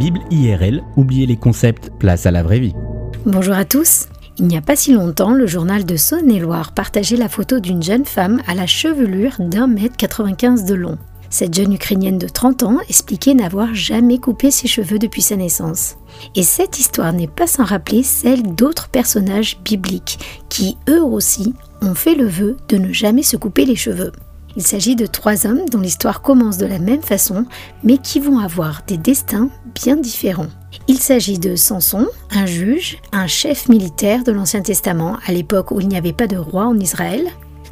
Bible IRL, oubliez les concepts, place à la vraie vie. Bonjour à tous. Il n'y a pas si longtemps, le journal de Saône-et-Loire partageait la photo d'une jeune femme à la chevelure d'un mètre 95 de long. Cette jeune Ukrainienne de 30 ans expliquait n'avoir jamais coupé ses cheveux depuis sa naissance. Et cette histoire n'est pas sans rappeler celle d'autres personnages bibliques qui, eux aussi, ont fait le vœu de ne jamais se couper les cheveux. Il s'agit de trois hommes dont l'histoire commence de la même façon, mais qui vont avoir des destins bien différents. Il s'agit de Samson, un juge, un chef militaire de l'Ancien Testament à l'époque où il n'y avait pas de roi en Israël,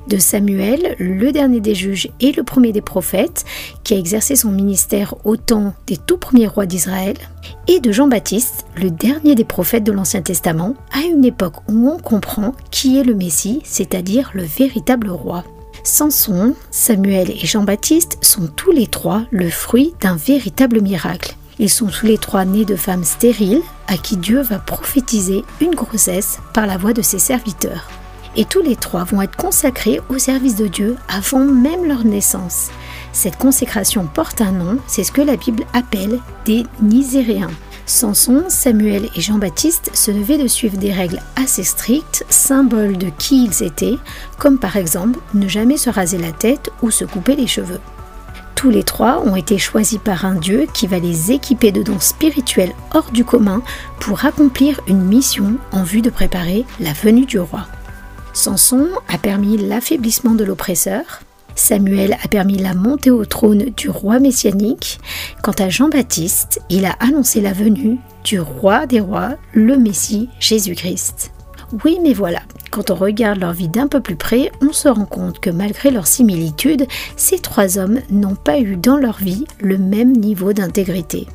de Samuel, le dernier des juges et le premier des prophètes, qui a exercé son ministère au temps des tout premiers rois d'Israël, et de Jean-Baptiste, le dernier des prophètes de l'Ancien Testament, à une époque où on comprend qui est le Messie, c'est-à-dire le véritable roi. Samson, Samuel et Jean-Baptiste sont tous les trois le fruit d'un véritable miracle. Ils sont tous les trois nés de femmes stériles à qui Dieu va prophétiser une grossesse par la voix de ses serviteurs. Et tous les trois vont être consacrés au service de Dieu avant même leur naissance. Cette consécration porte un nom, c'est ce que la Bible appelle des Niséréens. Samson, Samuel et Jean-Baptiste se devaient de suivre des règles assez strictes, symboles de qui ils étaient, comme par exemple ne jamais se raser la tête ou se couper les cheveux. Tous les trois ont été choisis par un Dieu qui va les équiper de dons spirituels hors du commun pour accomplir une mission en vue de préparer la venue du roi. Samson a permis l'affaiblissement de l'oppresseur, Samuel a permis la montée au trône du roi messianique. Quant à Jean-Baptiste, il a annoncé la venue du roi des rois, le Messie Jésus-Christ. Oui, mais voilà, quand on regarde leur vie d'un peu plus près, on se rend compte que malgré leur similitude, ces trois hommes n'ont pas eu dans leur vie le même niveau d'intégrité.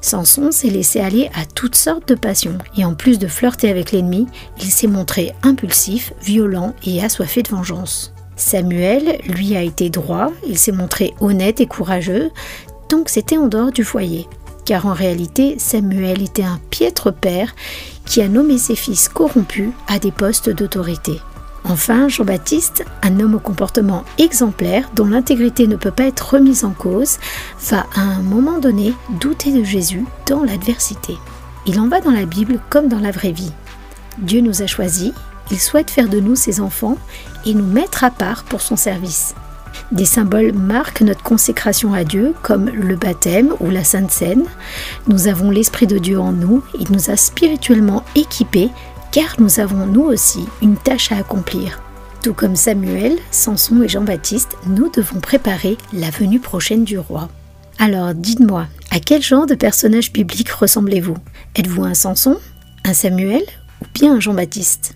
Samson s'est laissé aller à toutes sortes de passions, et en plus de flirter avec l'ennemi, il s'est montré impulsif, violent et assoiffé de vengeance. Samuel, lui, a été droit, il s'est montré honnête et courageux, donc c'était en dehors du foyer. Car en réalité, Samuel était un piètre père qui a nommé ses fils corrompus à des postes d'autorité. Enfin, Jean-Baptiste, un homme au comportement exemplaire dont l'intégrité ne peut pas être remise en cause, va à un moment donné douter de Jésus dans l'adversité. Il en va dans la Bible comme dans la vraie vie. Dieu nous a choisis, il souhaite faire de nous ses enfants et nous mettre à part pour son service. Des symboles marquent notre consécration à Dieu, comme le baptême ou la Sainte Seine. Nous avons l'Esprit de Dieu en nous, il nous a spirituellement équipés, car nous avons nous aussi une tâche à accomplir. Tout comme Samuel, Samson et Jean-Baptiste, nous devons préparer la venue prochaine du roi. Alors dites-moi, à quel genre de personnage biblique ressemblez-vous? Êtes-vous un Samson, un Samuel ou bien un Jean-Baptiste?